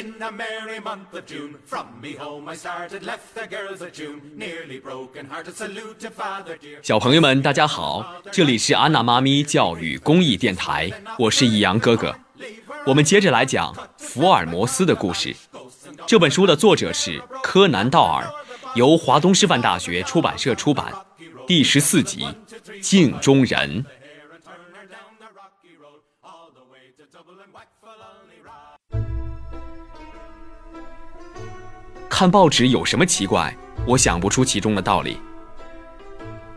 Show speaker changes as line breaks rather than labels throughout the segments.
In a merry month of June, from me home I started, left the girls at June, nearly broken hearted. Salute to Father dear.
小朋友们，大家好，这里是安娜妈咪教育公益电台，我是易阳哥哥。我们接着来讲福尔摩斯的故事。这本书的作者是柯南·道尔，由华东师范大学出版社出版。第十四集《镜中人》。看报纸有什么奇怪？我想不出其中的道理。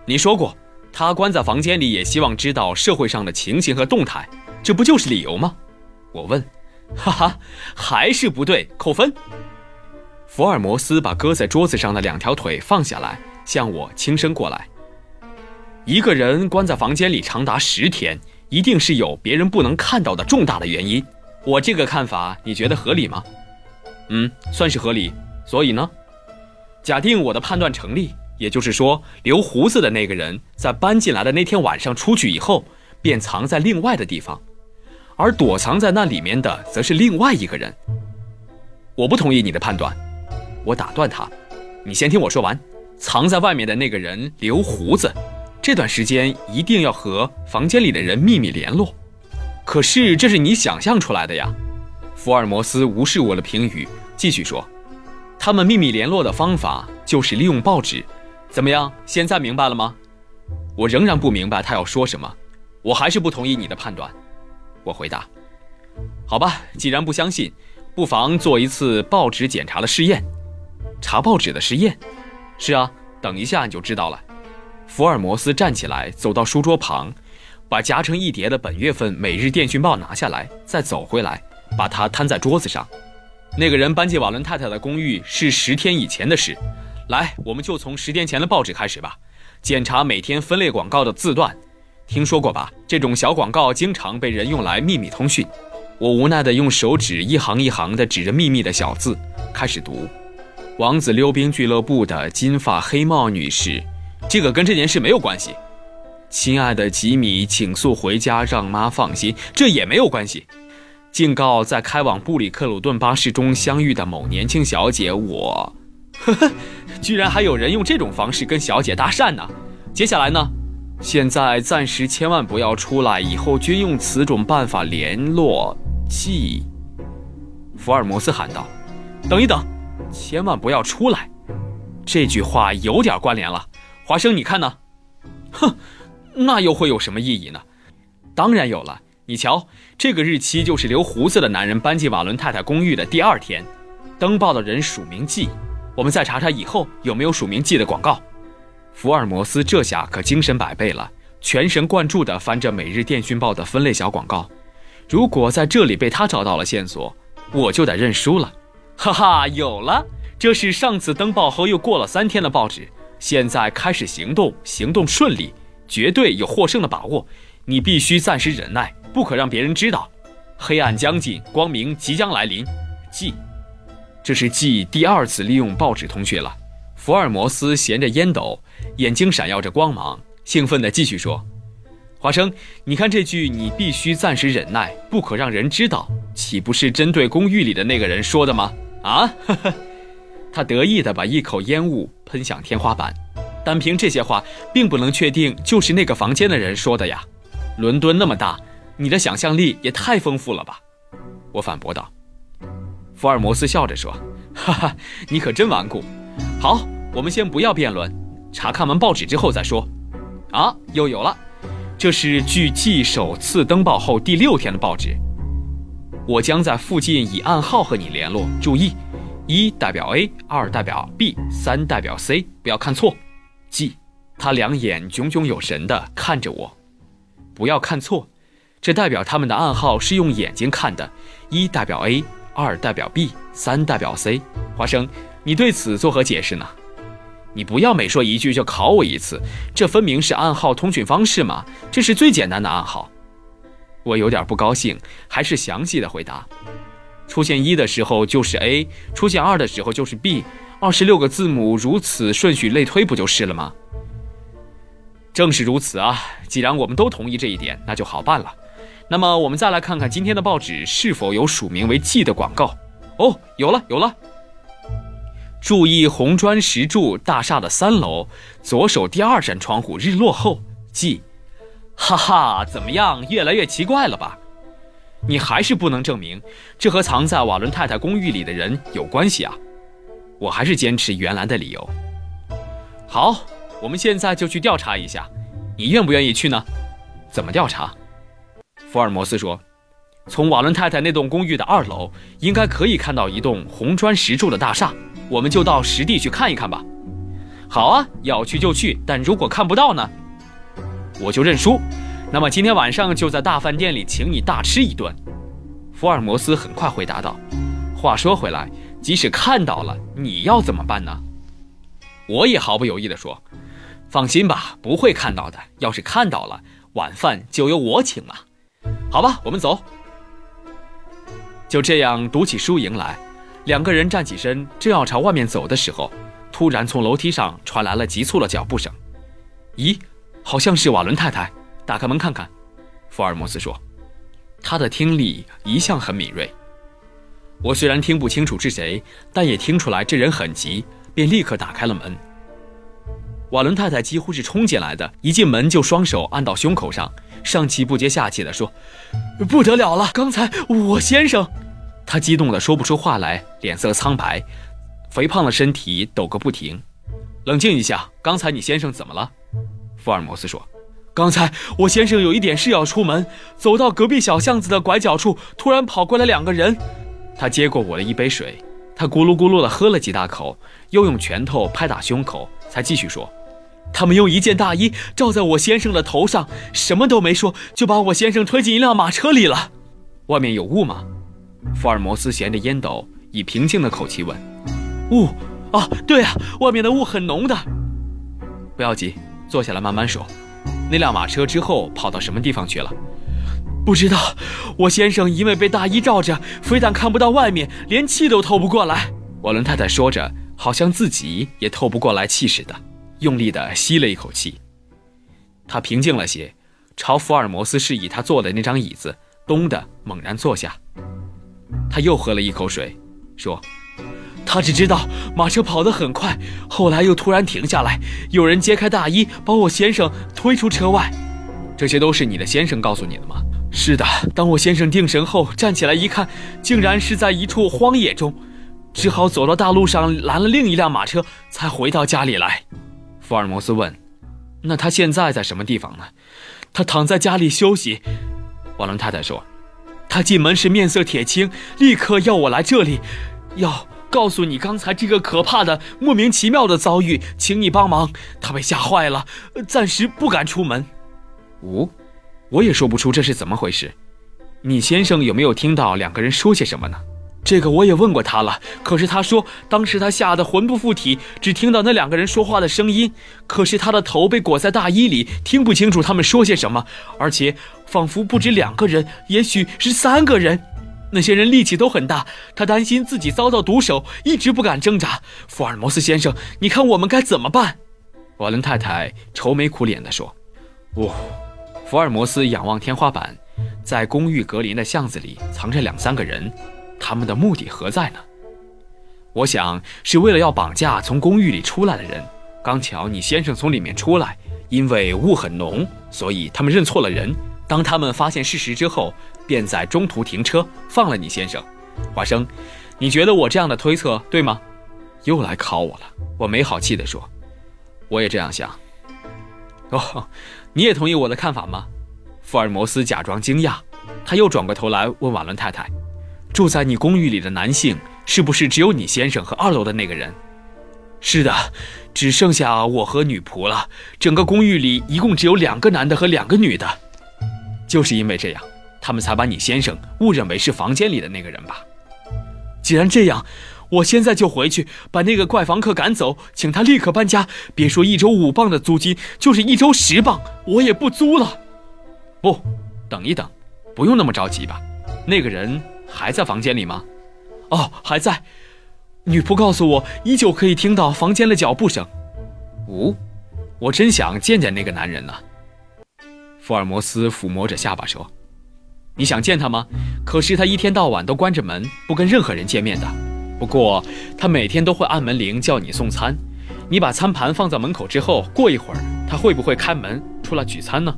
你说过，他关在房间里也希望知道社会上的情形和动态，这不就是理由吗？我问。哈哈，还是不对，扣分。福尔摩斯把搁在桌子上的两条腿放下来，向我轻声过来。一个人关在房间里长达十天，一定是有别人不能看到的重大的原因。我这个看法，你觉得合理吗？嗯，算是合理。所以呢，假定我的判断成立，也就是说，留胡子的那个人在搬进来的那天晚上出去以后，便藏在另外的地方，而躲藏在那里面的则是另外一个人。我不同意你的判断，我打断他：“你先听我说完。藏在外面的那个人留胡子，这段时间一定要和房间里的人秘密联络。可是这是你想象出来的呀。”福尔摩斯无视我的评语，继续说。他们秘密联络的方法就是利用报纸，怎么样？现在明白了吗？我仍然不明白他要说什么，我还是不同意你的判断。我回答：“好吧，既然不相信，不妨做一次报纸检查的试验。查报纸的试验？是啊，等一下你就知道了。”福尔摩斯站起来，走到书桌旁，把夹成一叠的本月份《每日电讯报》拿下来，再走回来，把它摊在桌子上。那个人搬进瓦伦太太的公寓是十天以前的事。来，我们就从十天前的报纸开始吧，检查每天分类广告的字段。听说过吧？这种小广告经常被人用来秘密通讯。我无奈地用手指一行一行地指着秘密的小字，开始读：“王子溜冰俱乐部的金发黑帽女士，这个跟这件事没有关系。亲爱的吉米，请速回家，让妈放心，这也没有关系。”警告在开往布里克鲁顿巴士中相遇的某年轻小姐，我，呵呵，居然还有人用这种方式跟小姐搭讪呢。接下来呢？现在暂时千万不要出来，以后均用此种办法联络。记。福尔摩斯喊道：“等一等，千万不要出来。”这句话有点关联了。华生，你看呢？哼，那又会有什么意义呢？当然有了。你瞧，这个日期就是留胡子的男人搬进瓦伦太太公寓的第二天，登报的人署名记。我们再查查以后有没有署名记的广告。福尔摩斯这下可精神百倍了，全神贯注地翻着《每日电讯报》的分类小广告。如果在这里被他找到了线索，我就得认输了。哈哈，有了，这是上次登报后又过了三天的报纸。现在开始行动，行动顺利，绝对有获胜的把握。你必须暂时忍耐。不可让别人知道，黑暗将近，光明即将来临。记，这是记第二次利用报纸通讯了。福尔摩斯衔着烟斗，眼睛闪耀着光芒，兴奋地继续说：“华生，你看这句‘你必须暂时忍耐，不可让人知道’，岂不是针对公寓里的那个人说的吗？”啊，呵呵，他得意地把一口烟雾喷向天花板。单凭这些话，并不能确定就是那个房间的人说的呀。伦敦那么大。你的想象力也太丰富了吧！我反驳道。福尔摩斯笑着说：“ 哈哈，你可真顽固。好，我们先不要辩论，查看完报纸之后再说。啊，又有了，这是距记首次登报后第六天的报纸。我将在附近以暗号和你联络。注意，一代表 A，二代表 B，三代表 C，不要看错。记。”他两眼炯炯有神地看着我，不要看错。这代表他们的暗号是用眼睛看的，一代表 A，二代表 B，三代表 C。华生，你对此作何解释呢？你不要每说一句就考我一次，这分明是暗号通讯方式嘛，这是最简单的暗号。我有点不高兴，还是详细的回答：出现一的时候就是 A，出现二的时候就是 B，二十六个字母如此顺序类推不就是了吗？正是如此啊！既然我们都同意这一点，那就好办了。那么我们再来看看今天的报纸是否有署名为 G 的广告。哦，有了有了。注意红砖石柱大厦的三楼左手第二扇窗户，日落后记。哈哈，怎么样？越来越奇怪了吧？你还是不能证明这和藏在瓦伦太太公寓里的人有关系啊！我还是坚持原来的理由。好，我们现在就去调查一下，你愿不愿意去呢？怎么调查？福尔摩斯说：“从瓦伦太太那栋公寓的二楼，应该可以看到一栋红砖石柱的大厦，我们就到实地去看一看吧。”好啊，要去就去，但如果看不到呢？我就认输。那么今天晚上就在大饭店里请你大吃一顿。福尔摩斯很快回答道：“话说回来，即使看到了，你要怎么办呢？”我也毫不犹豫地说：“放心吧，不会看到的。要是看到了，晚饭就由我请了。好吧，我们走。”就这样读起书迎来，两个人站起身，正要朝外面走的时候，突然从楼梯上传来了急促的脚步声。咦？好像是瓦伦太太，打开门看看。福尔摩斯说：“他的听力一向很敏锐。我虽然听不清楚是谁，但也听出来这人很急，便立刻打开了门。瓦伦太太几乎是冲进来的，一进门就双手按到胸口上，上气不接下气地说：‘不得了了！刚才我先生……’他激动得说不出话来，脸色苍白，肥胖的身体抖个不停。冷静一下，刚才你先生怎么了？”福尔摩斯说：“刚才我先生有一点事要出门，走到隔壁小巷子的拐角处，突然跑过来两个人。他接过我的一杯水，他咕噜咕噜地喝了几大口，又用拳头拍打胸口，才继续说：他们用一件大衣罩在我先生的头上，什么都没说，就把我先生推进一辆马车里了。外面有雾吗？”福尔摩斯衔着烟斗，以平静的口气问：“雾？啊，对啊，外面的雾很浓的。不要急。”坐下来慢慢说，那辆马车之后跑到什么地方去了？不知道。我先生因为被大衣罩着，非但看不到外面，连气都透不过来。瓦伦太太说着，好像自己也透不过来气似的，用力地吸了一口气。他平静了些，朝福尔摩斯示意他坐的那张椅子，咚的猛然坐下。他又喝了一口水，说。他只知道马车跑得很快，后来又突然停下来，有人揭开大衣，把我先生推出车外。这些都是你的先生告诉你的吗？是的。当我先生定神后站起来一看，竟然是在一处荒野中，只好走到大路上拦了另一辆马车，才回到家里来。福尔摩斯问：“那他现在在什么地方呢？”他躺在家里休息。瓦伦太太说：“他进门时面色铁青，立刻要我来这里，要。”告诉你刚才这个可怕的、莫名其妙的遭遇，请你帮忙。他被吓坏了，暂时不敢出门。五，我也说不出这是怎么回事。你先生有没有听到两个人说些什么呢？这个我也问过他了，可是他说当时他吓得魂不附体，只听到那两个人说话的声音，可是他的头被裹在大衣里，听不清楚他们说些什么，而且仿佛不止两个人，也许是三个人。那些人力气都很大，他担心自己遭到毒手，一直不敢挣扎。福尔摩斯先生，你看我们该怎么办？瓦伦太太愁眉苦脸地说：“哦。”福尔摩斯仰望天花板，在公寓隔邻的巷子里藏着两三个人，他们的目的何在呢？我想是为了要绑架从公寓里出来的人。刚巧你先生从里面出来，因为雾很浓，所以他们认错了人。当他们发现事实之后。便在中途停车放了你先生，华生，你觉得我这样的推测对吗？又来考我了。我没好气地说：“我也这样想。”哦，你也同意我的看法吗？福尔摩斯假装惊讶，他又转过头来问瓦伦太太：“住在你公寓里的男性是不是只有你先生和二楼的那个人？”“是的，只剩下我和女仆了。整个公寓里一共只有两个男的和两个女的。”就是因为这样。他们才把你先生误认为是房间里的那个人吧？既然这样，我现在就回去把那个怪房客赶走，请他立刻搬家。别说一周五磅的租金，就是一周十磅，我也不租了。不，等一等，不用那么着急吧？那个人还在房间里吗？哦，还在。女仆告诉我，依旧可以听到房间的脚步声。哦，我真想见见那个男人呢。福尔摩斯抚摸着下巴说。你想见他吗？可是他一天到晚都关着门，不跟任何人见面的。不过他每天都会按门铃叫你送餐。你把餐盘放在门口之后，过一会儿他会不会开门出来取餐呢？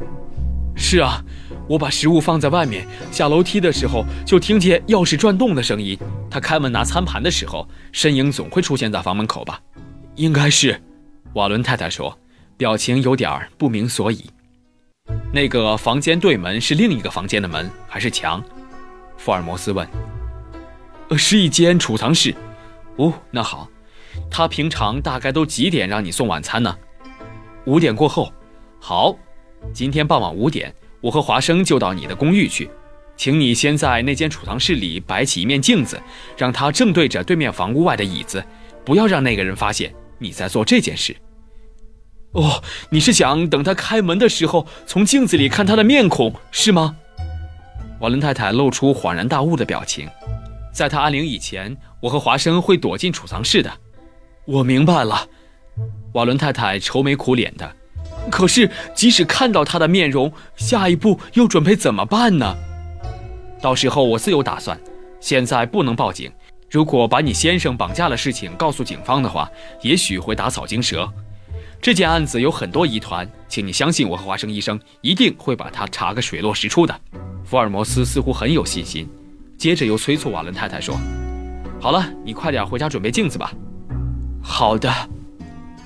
是啊，我把食物放在外面，下楼梯的时候就听见钥匙转动的声音。他开门拿餐盘的时候，身影总会出现在房门口吧？应该是，瓦伦太太说，表情有点不明所以。那个房间对门是另一个房间的门还是墙？福尔摩斯问。呃，是一间储藏室。哦，那好。他平常大概都几点让你送晚餐呢？五点过后。好，今天傍晚五点，我和华生就到你的公寓去，请你先在那间储藏室里摆起一面镜子，让它正对着对面房屋外的椅子，不要让那个人发现你在做这件事。哦，你是想等他开门的时候，从镜子里看他的面孔，是吗？瓦伦太太露出恍然大悟的表情。在他按铃以前，我和华生会躲进储藏室的。我明白了，瓦伦太太愁眉苦脸的。可是，即使看到他的面容，下一步又准备怎么办呢？到时候我自有打算。现在不能报警。如果把你先生绑架的事情告诉警方的话，也许会打草惊蛇。这件案子有很多疑团，请你相信我和华生医生一定会把它查个水落石出的。福尔摩斯似乎很有信心，接着又催促瓦伦太太说：“好了，你快点回家准备镜子吧。”好的，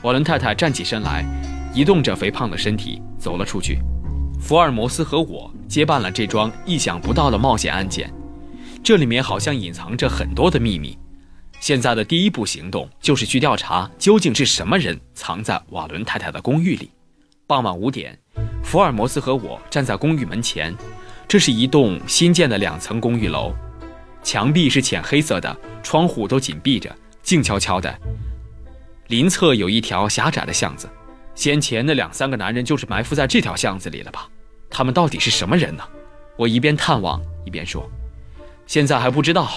瓦伦太太站起身来，移动着肥胖的身体走了出去。福尔摩斯和我接办了这桩意想不到的冒险案件，这里面好像隐藏着很多的秘密。现在的第一步行动就是去调查究竟是什么人藏在瓦伦太太的公寓里。傍晚五点，福尔摩斯和我站在公寓门前。这是一栋新建的两层公寓楼，墙壁是浅黑色的，窗户都紧闭着，静悄悄的。邻侧有一条狭窄的巷子，先前那两三个男人就是埋伏在这条巷子里的吧？他们到底是什么人呢？我一边探望一边说：“现在还不知道。”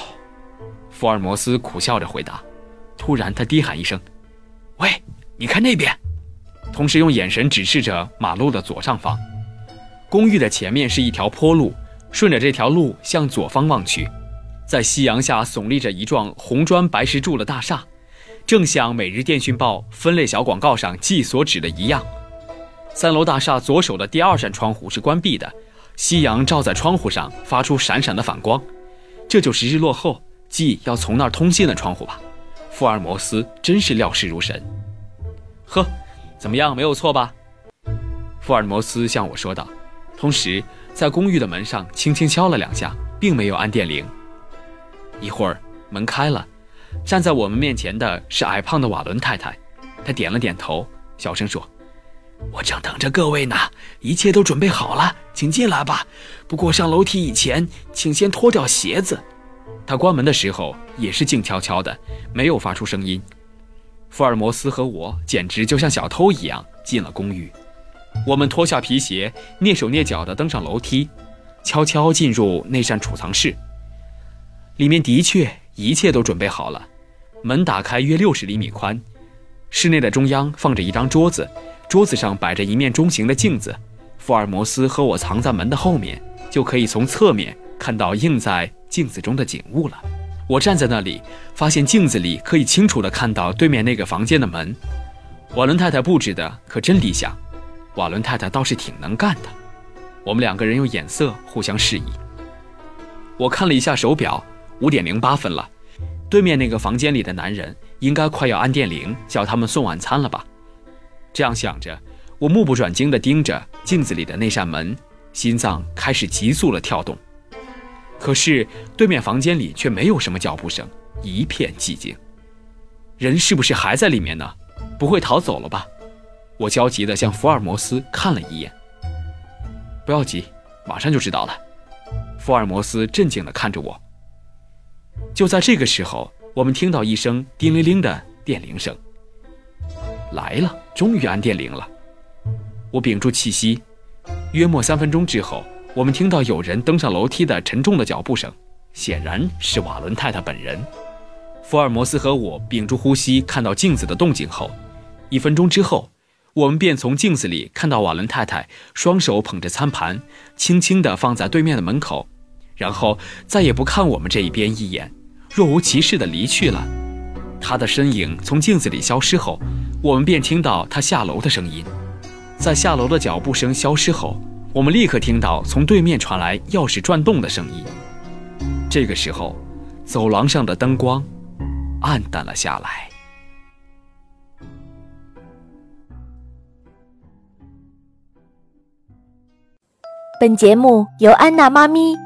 福尔摩斯苦笑着回答。突然，他低喊一声：“喂，你看那边！”同时用眼神指示着马路的左上方。公寓的前面是一条坡路，顺着这条路向左方望去，在夕阳下耸立着一幢红砖白石柱的大厦，正像《每日电讯报》分类小广告上记所指的一样。三楼大厦左手的第二扇窗户是关闭的，夕阳照在窗户上，发出闪闪的反光，这就是日落后。即要从那儿通信的窗户吧，福尔摩斯真是料事如神。呵，怎么样，没有错吧？福尔摩斯向我说道，同时在公寓的门上轻轻敲了两下，并没有按电铃。一会儿门开了，站在我们面前的是矮胖的瓦伦太太，她点了点头，小声说：“我正等着各位呢，一切都准备好了，请进来吧。不过上楼梯以前，请先脱掉鞋子。”他关门的时候也是静悄悄的，没有发出声音。福尔摩斯和我简直就像小偷一样进了公寓。我们脱下皮鞋，蹑手蹑脚地登上楼梯，悄悄进入那扇储藏室。里面的确一切都准备好了。门打开约六十厘米宽，室内的中央放着一张桌子，桌子上摆着一面中型的镜子。福尔摩斯和我藏在门的后面，就可以从侧面看到映在。镜子中的景物了。我站在那里，发现镜子里可以清楚地看到对面那个房间的门。瓦伦太太布置的可真理想，瓦伦太太倒是挺能干的。我们两个人用眼色互相示意。我看了一下手表，五点零八分了。对面那个房间里的男人应该快要按电铃叫他们送晚餐了吧？这样想着，我目不转睛地盯着镜子里的那扇门，心脏开始急速地跳动。可是对面房间里却没有什么脚步声，一片寂静。人是不是还在里面呢？不会逃走了吧？我焦急地向福尔摩斯看了一眼。不要急，马上就知道了。福尔摩斯镇静地看着我。就在这个时候，我们听到一声叮铃铃的电铃声。来了，终于按电铃了。我屏住气息。约莫三分钟之后。我们听到有人登上楼梯的沉重的脚步声，显然是瓦伦太太本人。福尔摩斯和我屏住呼吸，看到镜子的动静后，一分钟之后，我们便从镜子里看到瓦伦太太双手捧着餐盘，轻轻地放在对面的门口，然后再也不看我们这一边一眼，若无其事地离去了。他的身影从镜子里消失后，我们便听到他下楼的声音。在下楼的脚步声消失后，我们立刻听到从对面传来钥匙转动的声音。这个时候，走廊上的灯光暗淡了下来。
本节目由安娜妈咪